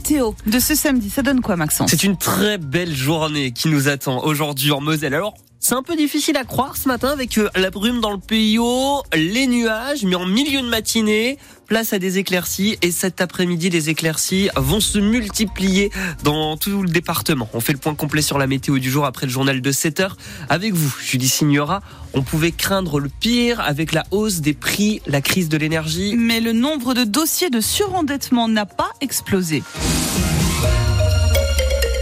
météo de ce samedi, ça donne quoi Maxence? C'est une très belle journée qui nous attend aujourd'hui en Moselle. Alors, c'est un peu difficile à croire ce matin avec euh, la brume dans le pays haut, les nuages, mais en milieu de matinée, place à des éclaircies. Et cet après-midi, les éclaircies vont se multiplier dans tout le département. On fait le point complet sur la météo du jour après le journal de 7 heures. Avec vous, Julie Signora, on pouvait craindre le pire avec la hausse des prix, la crise de l'énergie. Mais le nombre de dossiers de surendettement n'a pas explosé.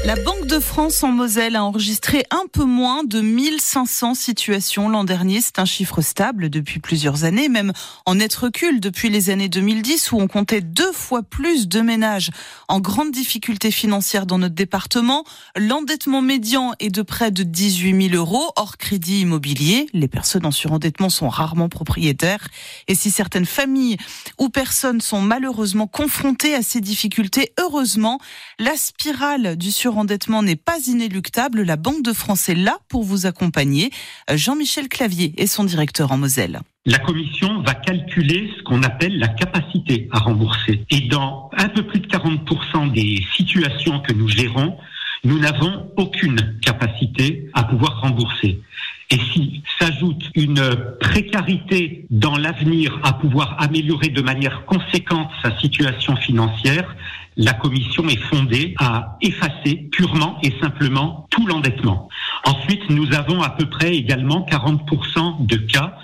La Banque de France en Moselle a enregistré un peu moins de 1500 situations l'an dernier. C'est un chiffre stable depuis plusieurs années, même en net recul depuis les années 2010 où on comptait deux fois plus de ménages en grande difficulté financière dans notre département. L'endettement médian est de près de 18 000 euros hors crédit immobilier. Les personnes en surendettement sont rarement propriétaires. Et si certaines familles ou personnes sont malheureusement confrontées à ces difficultés, heureusement, la spirale du surendettement endettement n'est pas inéluctable. La Banque de France est là pour vous accompagner. Jean-Michel Clavier est son directeur en Moselle. La commission va calculer ce qu'on appelle la capacité à rembourser. Et dans un peu plus de 40% des situations que nous gérons, nous n'avons aucune capacité à pouvoir rembourser. Et si s'ajoute une précarité dans l'avenir à pouvoir améliorer de manière conséquente sa situation financière, la commission est fondée à effacer purement et simplement tout l'endettement. Ensuite, nous avons à peu près également 40% de cas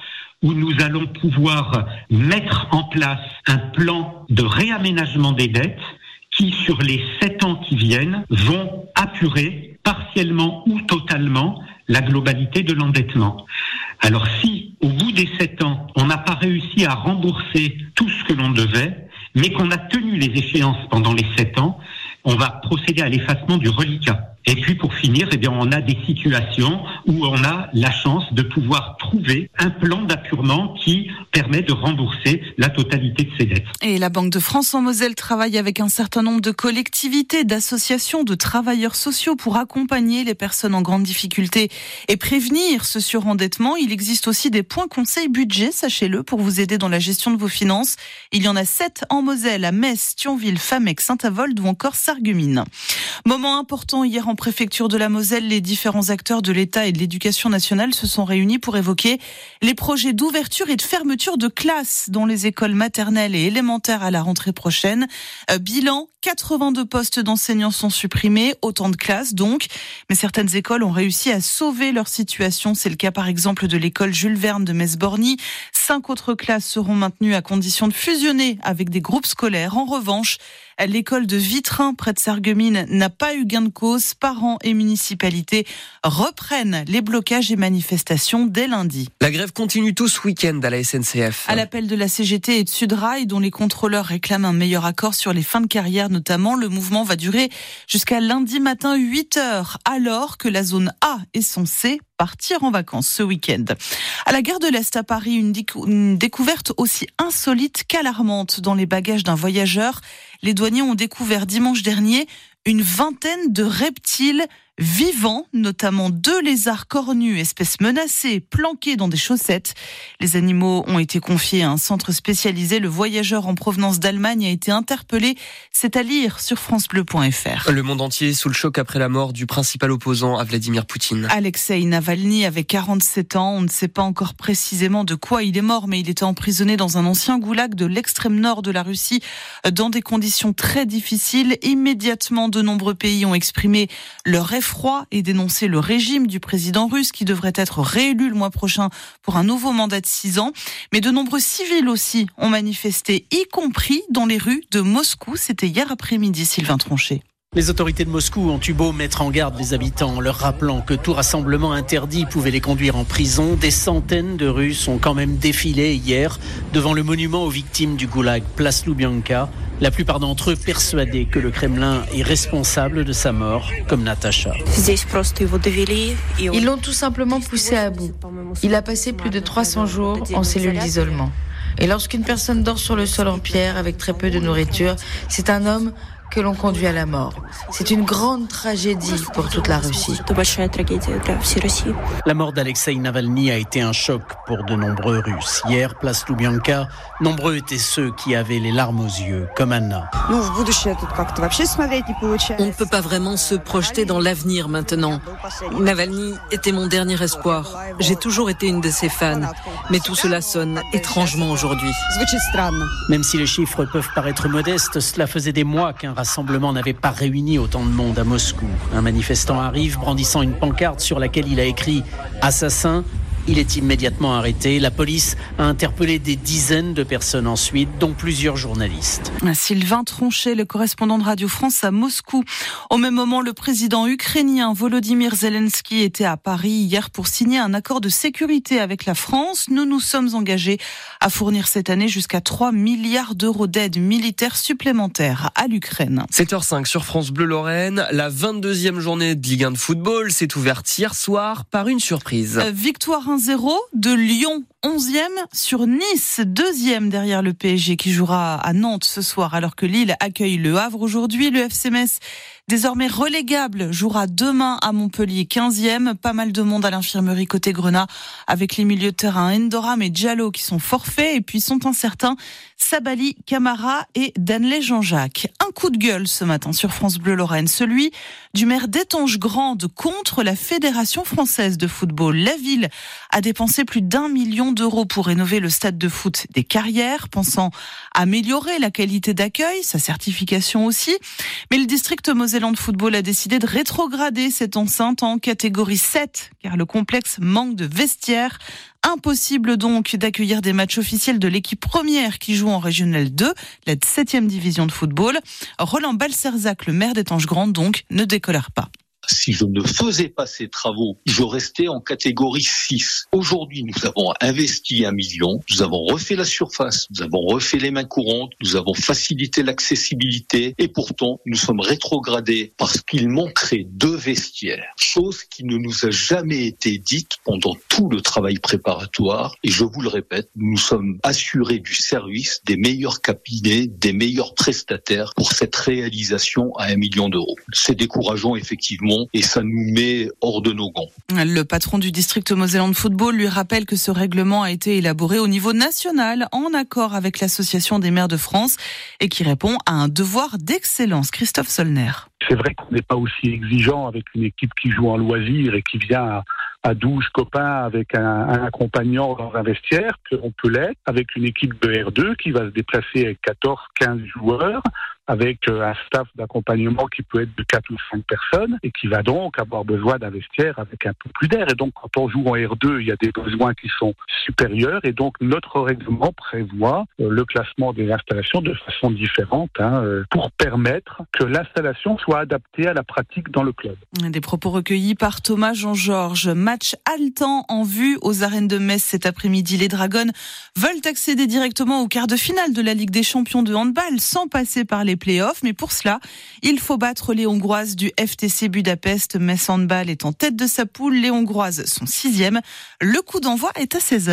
où nous allons pouvoir mettre en place un plan de réaménagement des dettes qui, sur les sept ans qui viennent, vont apurer partiellement ou totalement la globalité de l'endettement. Alors si, au bout des sept ans, on n'a pas réussi à rembourser tout ce que l'on devait, mais qu'on a tenu les échéances pendant les sept ans, on va procéder à l'effacement du reliquat. Et puis pour finir, eh bien, on a des situations où on a la chance de pouvoir trouver un plan d'appurement qui permet de rembourser la totalité de ses dettes. Et la Banque de France en Moselle travaille avec un certain nombre de collectivités, d'associations, de travailleurs sociaux pour accompagner les personnes en grande difficulté et prévenir ce surendettement. Il existe aussi des points conseil budget, sachez-le, pour vous aider dans la gestion de vos finances. Il y en a sept en Moselle, à Metz, Thionville, Famec, Saint-Avold ou encore Sarreguemines. Moment important hier en préfecture de la Moselle, les différents acteurs de l'État et l'éducation nationale se sont réunis pour évoquer les projets d'ouverture et de fermeture de classes dans les écoles maternelles et élémentaires à la rentrée prochaine. Euh, bilan, 82 postes d'enseignants sont supprimés, autant de classes donc, mais certaines écoles ont réussi à sauver leur situation. C'est le cas par exemple de l'école Jules Verne de Metz-Borny. Cinq autres classes seront maintenues à condition de fusionner avec des groupes scolaires. En revanche, l'école de Vitrin, près de Sarreguemines, n'a pas eu gain de cause. Parents et municipalités reprennent les blocages et manifestations dès lundi. La grève continue tout ce week-end à la SNCF. À l'appel de la CGT et de Sudrail, dont les contrôleurs réclament un meilleur accord sur les fins de carrière notamment, le mouvement va durer jusqu'à lundi matin 8 heures, alors que la zone A est censée partir en vacances ce week-end. À la gare de l'Est à Paris, une, une découverte aussi insolite qu'alarmante dans les bagages d'un voyageur. Les douaniers ont découvert dimanche dernier une vingtaine de reptiles vivants, notamment deux lézards cornus, espèces menacées, planqués dans des chaussettes. Les animaux ont été confiés à un centre spécialisé. Le voyageur en provenance d'Allemagne a été interpellé. C'est à lire sur francebleu.fr. Le monde entier est sous le choc après la mort du principal opposant à Vladimir Poutine. Alexei Navalny avait 47 ans. On ne sait pas encore précisément de quoi il est mort, mais il était emprisonné dans un ancien goulag de l'extrême nord de la Russie dans des conditions très difficiles. Immédiatement, de nombreux pays ont exprimé leur froid et dénoncer le régime du président russe qui devrait être réélu le mois prochain pour un nouveau mandat de six ans. Mais de nombreux civils aussi ont manifesté, y compris dans les rues de Moscou. C'était hier après-midi, Sylvain Tronchet. Les autorités de Moscou ont eu beau mettre en garde les habitants en leur rappelant que tout rassemblement interdit pouvait les conduire en prison. Des centaines de Russes ont quand même défilé hier devant le monument aux victimes du goulag, place Lubyanka. La plupart d'entre eux persuadés que le Kremlin est responsable de sa mort, comme Natacha. Ils l'ont tout simplement poussé à bout. Il a passé plus de 300 jours en cellule d'isolement. Et lorsqu'une personne dort sur le sol en pierre avec très peu de nourriture, c'est un homme que l'on conduit à la mort. C'est une grande tragédie pour toute la Russie. La mort d'Alexei Navalny a été un choc pour de nombreux Russes. Hier, place Lubyanka, nombreux étaient ceux qui avaient les larmes aux yeux, comme Anna. On ne peut pas vraiment se projeter dans l'avenir maintenant. Navalny était mon dernier espoir. J'ai toujours été une de ses fans. Mais tout cela sonne étrangement aujourd'hui. Même si les chiffres peuvent paraître modestes, cela faisait des mois qu'un rassemblement n'avait pas réuni autant de monde à Moscou. Un manifestant arrive brandissant une pancarte sur laquelle il a écrit Assassin, il est immédiatement arrêté. La police a interpellé des dizaines de personnes ensuite, dont plusieurs journalistes. Sylvain Tronchet, le correspondant de Radio France à Moscou. Au même moment, le président ukrainien Volodymyr Zelensky était à Paris hier pour signer un accord de sécurité avec la France. Nous nous sommes engagés à fournir cette année jusqu'à 3 milliards d'euros d'aide militaire supplémentaire à l'Ukraine. 7h05 sur France Bleu Lorraine. La 22e journée de Ligue 1 de football s'est ouverte hier soir par une surprise. Euh, victoire 1-0 de Lyon 11e sur Nice, deuxième derrière le PSG qui jouera à Nantes ce soir alors que Lille accueille le Havre aujourd'hui. Le FC Metz désormais relégable, jouera demain à Montpellier 15e. Pas mal de monde à l'infirmerie côté Grenat avec les milieux de terrain Endoram et Diallo qui sont forfaits et puis sont incertains Sabali, Camara et Danley Jean-Jacques. Un coup de gueule ce matin sur France Bleu Lorraine, celui du maire d'Étange Grande contre la Fédération française de football. La ville a dépensé plus d'un million d'euros pour rénover le stade de foot des carrières, pensant améliorer la qualité d'accueil, sa certification aussi. Mais le district Mosellan de football a décidé de rétrograder cette enceinte en catégorie 7, car le complexe manque de vestiaires. Impossible donc d'accueillir des matchs officiels de l'équipe première qui joue en Régional 2, la 7 division de football. Roland Balserzac, le maire d'Étange Grande, donc, ne décolère pas si je ne faisais pas ces travaux, je restais en catégorie 6. Aujourd'hui, nous avons investi un million, nous avons refait la surface, nous avons refait les mains courantes, nous avons facilité l'accessibilité et pourtant nous sommes rétrogradés parce qu'il manquerait deux vestiaires, chose qui ne nous a jamais été dite pendant tout le travail préparatoire et je vous le répète, nous sommes assurés du service des meilleurs cabinets, des meilleurs prestataires pour cette réalisation à un million d'euros. C'est décourageant effectivement et ça nous met hors de nos gants. Le patron du district Mosellan de football lui rappelle que ce règlement a été élaboré au niveau national en accord avec l'association des maires de France et qui répond à un devoir d'excellence. Christophe Solner. C'est vrai qu'on n'est pas aussi exigeant avec une équipe qui joue en loisir et qui vient à, 12 copains avec un, un, accompagnant dans un vestiaire, qu'on peut l'être, avec une équipe de R2 qui va se déplacer avec 14, 15 joueurs, avec euh, un staff d'accompagnement qui peut être de 4 ou 5 personnes et qui va donc avoir besoin d'un vestiaire avec un peu plus d'air. Et donc, quand on joue en R2, il y a des besoins qui sont supérieurs et donc notre règlement prévoit euh, le classement des installations de façon différente hein, euh, pour permettre que l'installation soit adaptée à la pratique dans le club. Des propos recueillis par Thomas Jean-Georges. Match haletant en vue aux arènes de Metz cet après-midi. Les Dragons veulent accéder directement au quart de finale de la Ligue des champions de handball sans passer par les playoffs. Mais pour cela, il faut battre les Hongroises du FTC Budapest. Metz Handball est en tête de sa poule. Les Hongroises sont sixième. Le coup d'envoi est à 16h.